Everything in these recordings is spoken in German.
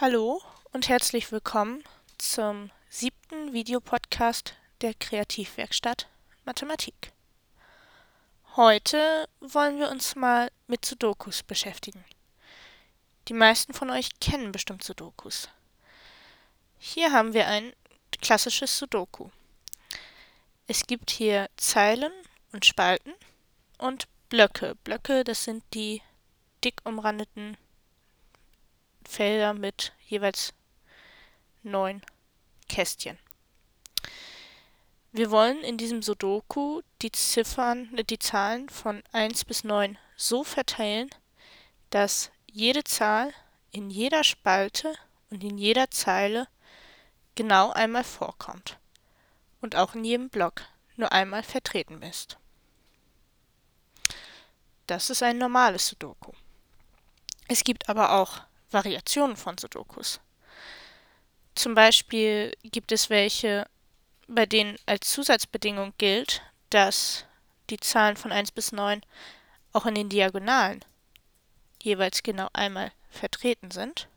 Hallo und herzlich willkommen zum siebten Videopodcast der Kreativwerkstatt Mathematik. Heute wollen wir uns mal mit Sudokus beschäftigen. Die meisten von euch kennen bestimmt Sudokus. Hier haben wir ein klassisches Sudoku. Es gibt hier Zeilen und Spalten und Blöcke. Blöcke, das sind die dick umrandeten Felder mit jeweils neun Kästchen. Wir wollen in diesem Sudoku die Ziffern, die Zahlen von 1 bis 9 so verteilen, dass jede Zahl in jeder Spalte und in jeder Zeile genau einmal vorkommt und auch in jedem Block nur einmal vertreten ist. Das ist ein normales Sudoku. Es gibt aber auch Variationen von Sudokus. Zum Beispiel gibt es welche, bei denen als Zusatzbedingung gilt, dass die Zahlen von 1 bis 9 auch in den Diagonalen jeweils genau einmal vertreten sind.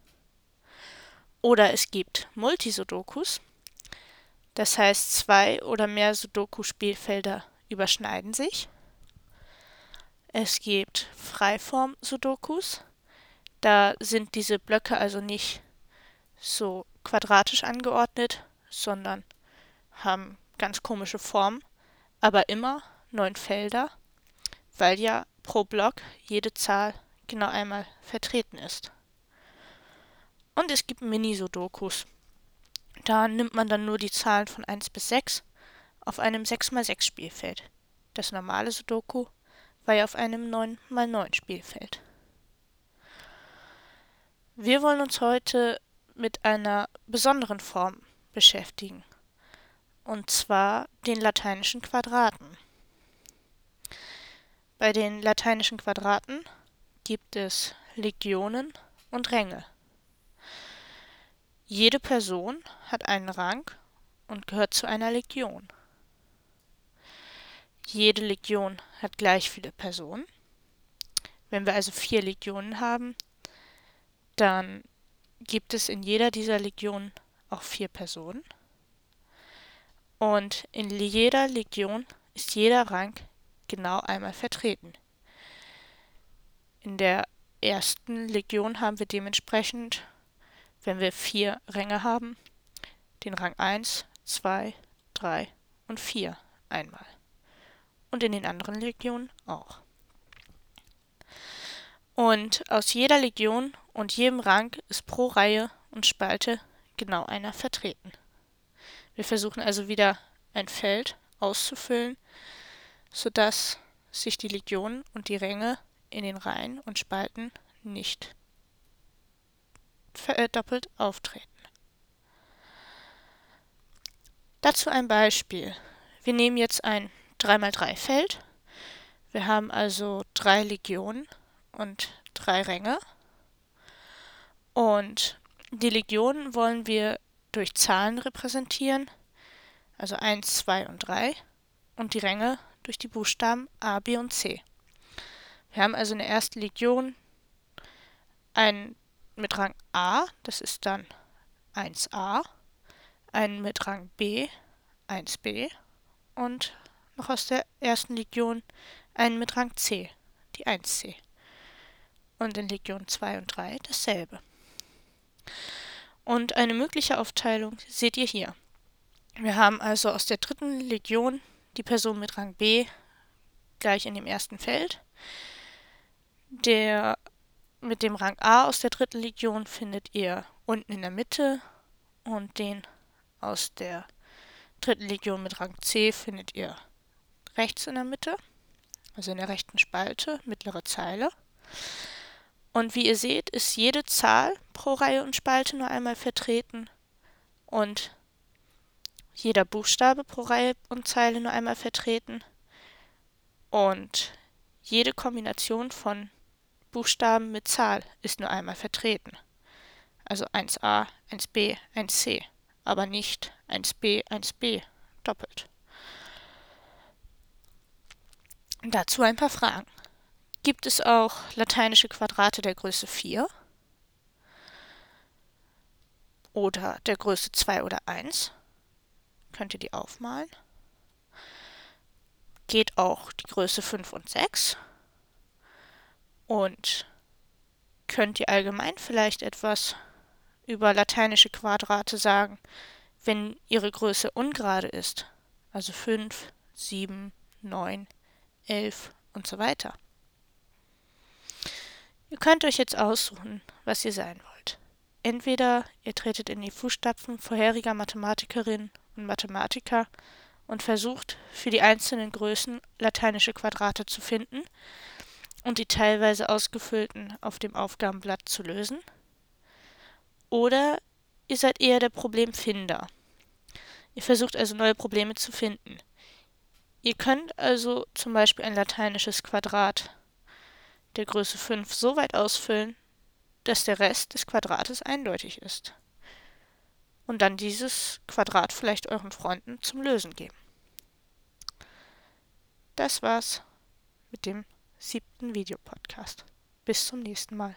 Oder es gibt Multisudokus, das heißt zwei oder mehr Sudoku-Spielfelder überschneiden sich. Es gibt Freiform-Sudokus, da sind diese Blöcke also nicht so quadratisch angeordnet, sondern haben ganz komische Formen, aber immer neun Felder, weil ja pro Block jede Zahl genau einmal vertreten ist. Und es gibt Mini-Sudokus. Da nimmt man dann nur die Zahlen von 1 bis 6 auf einem 6x6 Spielfeld. Das normale Sudoku war ja auf einem 9x9 Spielfeld. Wir wollen uns heute mit einer besonderen Form beschäftigen, und zwar den lateinischen Quadraten. Bei den lateinischen Quadraten gibt es Legionen und Ränge. Jede Person hat einen Rang und gehört zu einer Legion. Jede Legion hat gleich viele Personen. Wenn wir also vier Legionen haben, dann gibt es in jeder dieser Legionen auch vier Personen. Und in jeder Legion ist jeder Rang genau einmal vertreten. In der ersten Legion haben wir dementsprechend, wenn wir vier Ränge haben, den Rang 1, 2, 3 und 4 einmal. Und in den anderen Legionen auch. Und aus jeder Legion und jedem Rang ist pro Reihe und Spalte genau einer vertreten. Wir versuchen also wieder ein Feld auszufüllen, sodass sich die Legionen und die Ränge in den Reihen und Spalten nicht doppelt auftreten. Dazu ein Beispiel. Wir nehmen jetzt ein 3x3 Feld. Wir haben also drei Legionen und drei Ränge. Und die Legionen wollen wir durch Zahlen repräsentieren, also 1, 2 und 3, und die Ränge durch die Buchstaben A, B und C. Wir haben also eine erste Legion, einen mit Rang A, das ist dann 1a, einen mit Rang B, 1b und noch aus der ersten Legion einen mit Rang C, die 1c und in Legion 2 und 3 dasselbe. Und eine mögliche Aufteilung seht ihr hier. Wir haben also aus der dritten Legion die Person mit Rang B gleich in dem ersten Feld. Der mit dem Rang A aus der dritten Legion findet ihr unten in der Mitte und den aus der dritten Legion mit Rang C findet ihr rechts in der Mitte, also in der rechten Spalte, mittlere Zeile. Und wie ihr seht, ist jede Zahl pro Reihe und Spalte nur einmal vertreten und jeder Buchstabe pro Reihe und Zeile nur einmal vertreten und jede Kombination von Buchstaben mit Zahl ist nur einmal vertreten. Also 1a, 1b, 1c, aber nicht 1b, 1b doppelt. Dazu ein paar Fragen gibt es auch lateinische Quadrate der Größe 4. oder der Größe 2 oder 1. Könnt ihr die aufmalen. Geht auch die Größe 5 und 6. Und könnt ihr allgemein vielleicht etwas über lateinische Quadrate sagen, wenn ihre Größe ungerade ist, also 5, 7, 9, 11 und so weiter. Ihr könnt euch jetzt aussuchen, was ihr sein wollt. Entweder ihr tretet in die Fußstapfen vorheriger Mathematikerinnen und Mathematiker und versucht, für die einzelnen Größen lateinische Quadrate zu finden und die teilweise ausgefüllten auf dem Aufgabenblatt zu lösen. Oder ihr seid eher der Problemfinder. Ihr versucht also neue Probleme zu finden. Ihr könnt also zum Beispiel ein lateinisches Quadrat der Größe 5 so weit ausfüllen, dass der Rest des Quadrates eindeutig ist. Und dann dieses Quadrat vielleicht euren Freunden zum Lösen geben. Das war's mit dem siebten Videopodcast. Bis zum nächsten Mal.